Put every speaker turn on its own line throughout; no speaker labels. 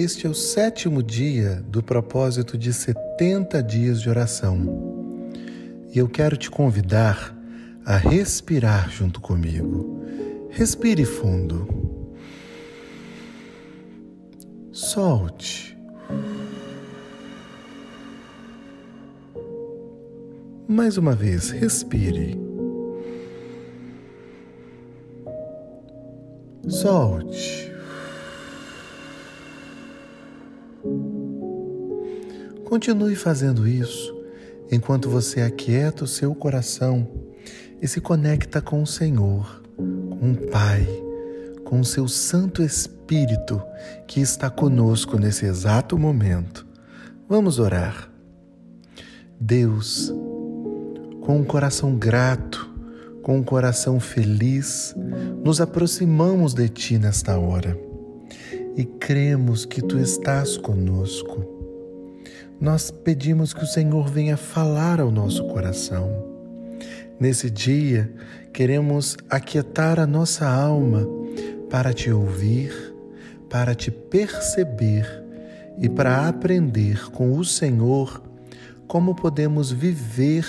Este é o sétimo dia do propósito de 70 dias de oração. E eu quero te convidar a respirar junto comigo. Respire fundo. Solte. Mais uma vez, respire. Solte. Continue fazendo isso enquanto você aquieta o seu coração e se conecta com o Senhor, com o Pai, com o seu Santo Espírito que está conosco nesse exato momento. Vamos orar. Deus, com um coração grato, com um coração feliz, nos aproximamos de Ti nesta hora e cremos que Tu estás conosco nós pedimos que o Senhor venha falar ao nosso coração. Nesse dia, queremos aquietar a nossa alma para te ouvir, para te perceber e para aprender com o Senhor como podemos viver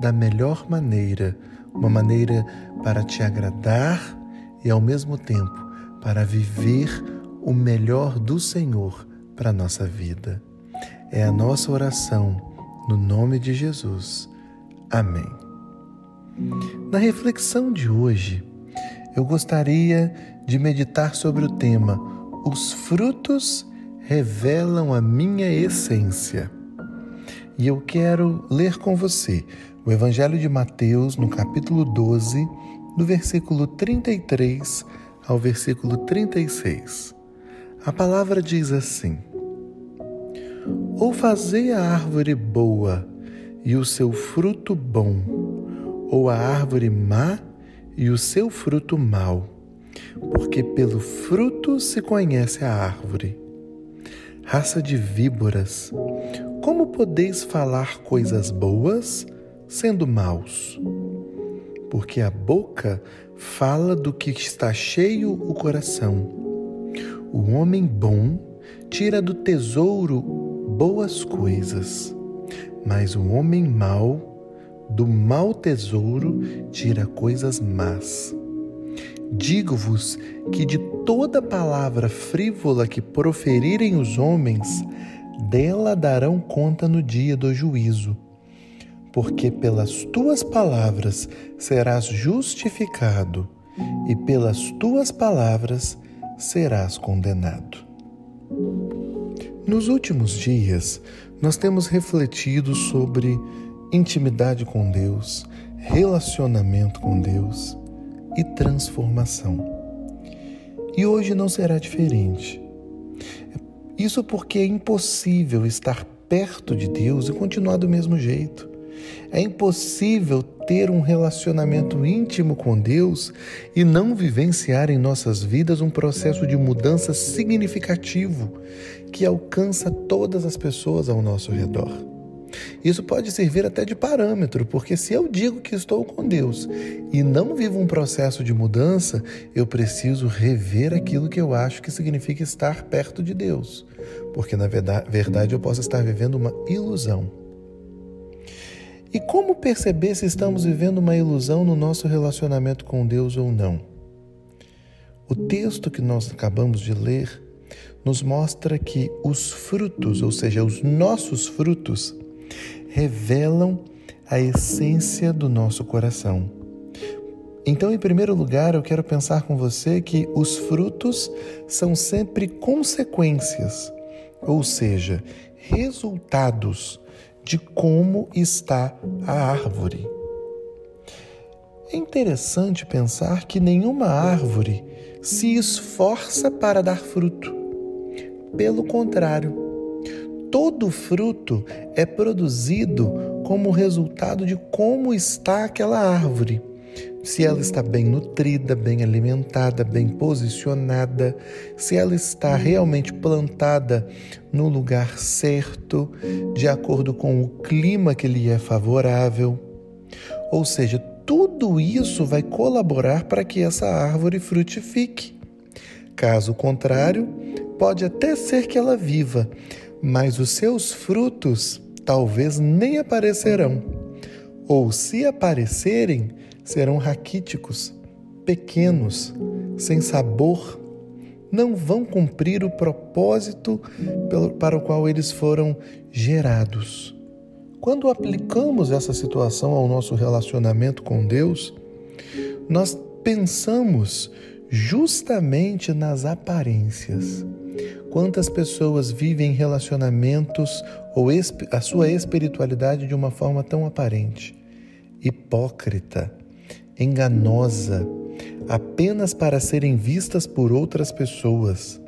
da melhor maneira, uma maneira para te agradar e ao mesmo tempo para viver o melhor do Senhor para a nossa vida. É a nossa oração, no nome de Jesus. Amém. Na reflexão de hoje, eu gostaria de meditar sobre o tema Os frutos revelam a minha essência. E eu quero ler com você o Evangelho de Mateus, no capítulo 12, do versículo 33 ao versículo 36. A palavra diz assim: ou fazei a árvore boa e o seu fruto bom, ou a árvore má e o seu fruto mau, porque pelo fruto se conhece a árvore. Raça de víboras, como podeis falar coisas boas sendo maus? Porque a boca fala do que está cheio o coração. O homem bom tira do tesouro boas coisas, mas o homem mau, do mau tesouro, tira coisas más. Digo-vos que de toda palavra frívola que proferirem os homens, dela darão conta no dia do juízo. Porque pelas tuas palavras serás justificado, e pelas tuas palavras serás condenado. Nos últimos dias, nós temos refletido sobre intimidade com Deus, relacionamento com Deus e transformação. E hoje não será diferente. Isso porque é impossível estar perto de Deus e continuar do mesmo jeito. É impossível ter um relacionamento íntimo com Deus e não vivenciar em nossas vidas um processo de mudança significativo que alcança todas as pessoas ao nosso redor. Isso pode servir até de parâmetro, porque se eu digo que estou com Deus e não vivo um processo de mudança, eu preciso rever aquilo que eu acho que significa estar perto de Deus, porque na verdade eu posso estar vivendo uma ilusão. E como perceber se estamos vivendo uma ilusão no nosso relacionamento com Deus ou não? O texto que nós acabamos de ler nos mostra que os frutos, ou seja, os nossos frutos, revelam a essência do nosso coração. Então, em primeiro lugar, eu quero pensar com você que os frutos são sempre consequências, ou seja, resultados de como está a árvore. É interessante pensar que nenhuma árvore se esforça para dar fruto. Pelo contrário, todo fruto é produzido como resultado de como está aquela árvore. Se ela está bem nutrida, bem alimentada, bem posicionada, se ela está realmente plantada no lugar certo, de acordo com o clima que lhe é favorável. Ou seja, tudo isso vai colaborar para que essa árvore frutifique. Caso contrário, pode até ser que ela viva, mas os seus frutos talvez nem aparecerão. Ou se aparecerem, serão raquíticos, pequenos, sem sabor, não vão cumprir o propósito para o qual eles foram gerados. Quando aplicamos essa situação ao nosso relacionamento com Deus, nós pensamos justamente nas aparências. Quantas pessoas vivem relacionamentos ou a sua espiritualidade de uma forma tão aparente, hipócrita, enganosa, apenas para serem vistas por outras pessoas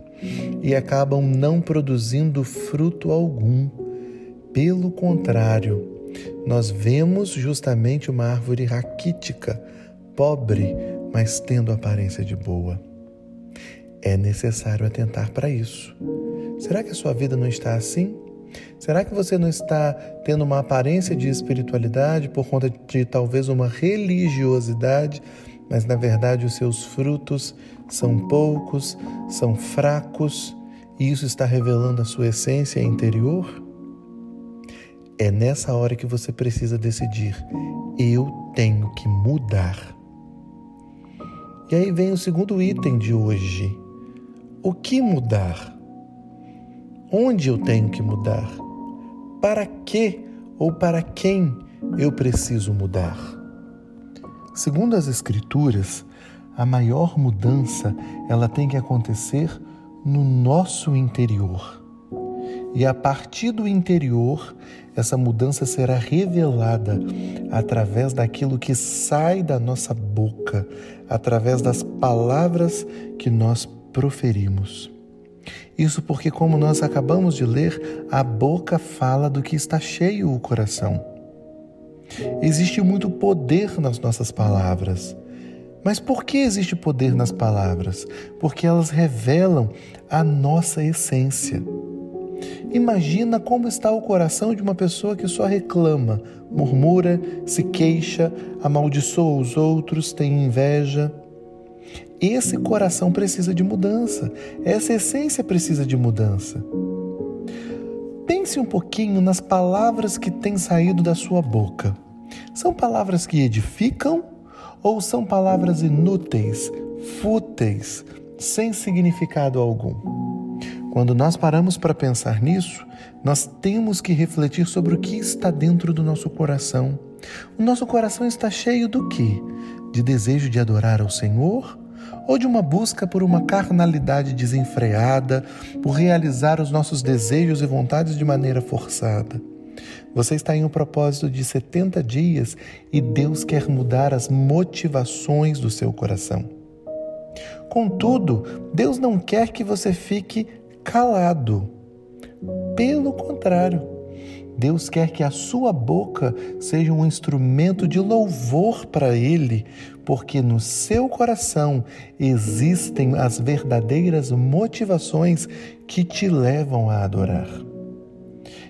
e acabam não produzindo fruto algum. Pelo contrário, nós vemos justamente uma árvore raquítica, pobre, mas tendo aparência de boa. É necessário atentar para isso. Será que a sua vida não está assim? Será que você não está tendo uma aparência de espiritualidade por conta de talvez uma religiosidade, mas na verdade os seus frutos são poucos, são fracos e isso está revelando a sua essência interior? É nessa hora que você precisa decidir: eu tenho que mudar. E aí vem o segundo item de hoje. O que mudar? Onde eu tenho que mudar? Para que ou para quem eu preciso mudar? Segundo as escrituras, a maior mudança ela tem que acontecer no nosso interior. E a partir do interior, essa mudança será revelada através daquilo que sai da nossa boca, através das palavras que nós proferimos. Isso porque, como nós acabamos de ler, a boca fala do que está cheio o coração. Existe muito poder nas nossas palavras. Mas por que existe poder nas palavras? Porque elas revelam a nossa essência. Imagina como está o coração de uma pessoa que só reclama, murmura, se queixa, amaldiçoa os outros, tem inveja. Esse coração precisa de mudança, essa essência precisa de mudança. Pense um pouquinho nas palavras que têm saído da sua boca. São palavras que edificam ou são palavras inúteis, fúteis, sem significado algum? Quando nós paramos para pensar nisso, nós temos que refletir sobre o que está dentro do nosso coração. O nosso coração está cheio do quê? De desejo de adorar ao Senhor ou de uma busca por uma carnalidade desenfreada, por realizar os nossos desejos e vontades de maneira forçada. Você está em um propósito de 70 dias e Deus quer mudar as motivações do seu coração. Contudo, Deus não quer que você fique calado. Pelo contrário, Deus quer que a sua boca seja um instrumento de louvor para Ele, porque no seu coração existem as verdadeiras motivações que te levam a adorar.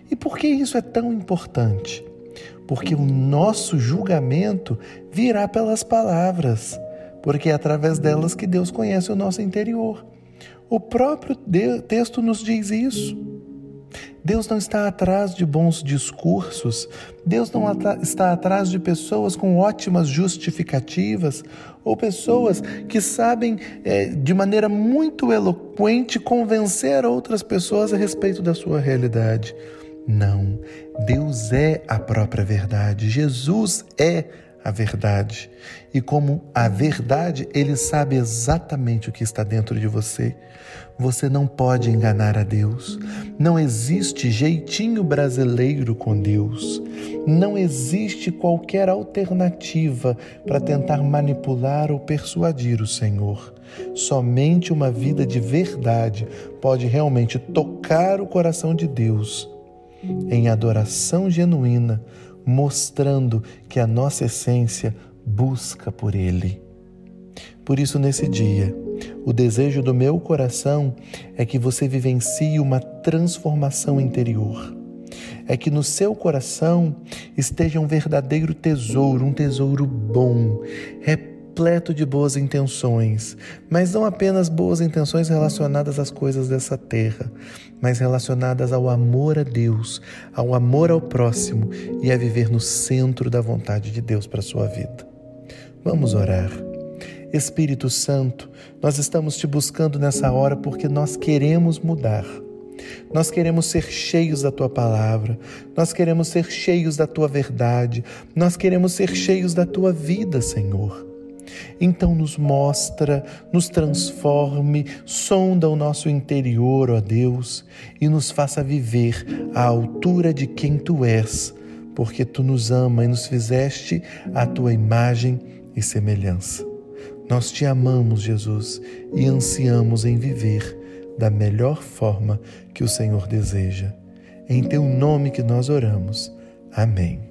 E por que isso é tão importante? Porque o nosso julgamento virá pelas palavras, porque é através delas que Deus conhece o nosso interior. O próprio texto nos diz isso. Deus não está atrás de bons discursos, Deus não está atrás de pessoas com ótimas justificativas ou pessoas que sabem é, de maneira muito eloquente convencer outras pessoas a respeito da sua realidade. Não, Deus é a própria verdade, Jesus é a verdade. E como a verdade, ele sabe exatamente o que está dentro de você. Você não pode enganar a Deus. Não existe jeitinho brasileiro com Deus. Não existe qualquer alternativa para tentar manipular ou persuadir o Senhor. Somente uma vida de verdade pode realmente tocar o coração de Deus em adoração genuína mostrando que a nossa essência busca por Ele. Por isso, nesse dia, o desejo do meu coração é que você vivencie uma transformação interior. É que no seu coração esteja um verdadeiro tesouro, um tesouro bom, repleto repleto de boas intenções, mas não apenas boas intenções relacionadas às coisas dessa terra, mas relacionadas ao amor a Deus, ao amor ao próximo e a viver no centro da vontade de Deus para a sua vida. Vamos orar. Espírito Santo, nós estamos te buscando nessa hora porque nós queremos mudar. Nós queremos ser cheios da tua palavra, nós queremos ser cheios da tua verdade, nós queremos ser cheios da tua vida, Senhor. Então nos mostra, nos transforme, sonda o nosso interior, ó Deus, e nos faça viver à altura de quem tu és, porque tu nos ama e nos fizeste a tua imagem e semelhança. Nós te amamos, Jesus, e ansiamos em viver da melhor forma que o Senhor deseja. Em teu nome que nós oramos. Amém.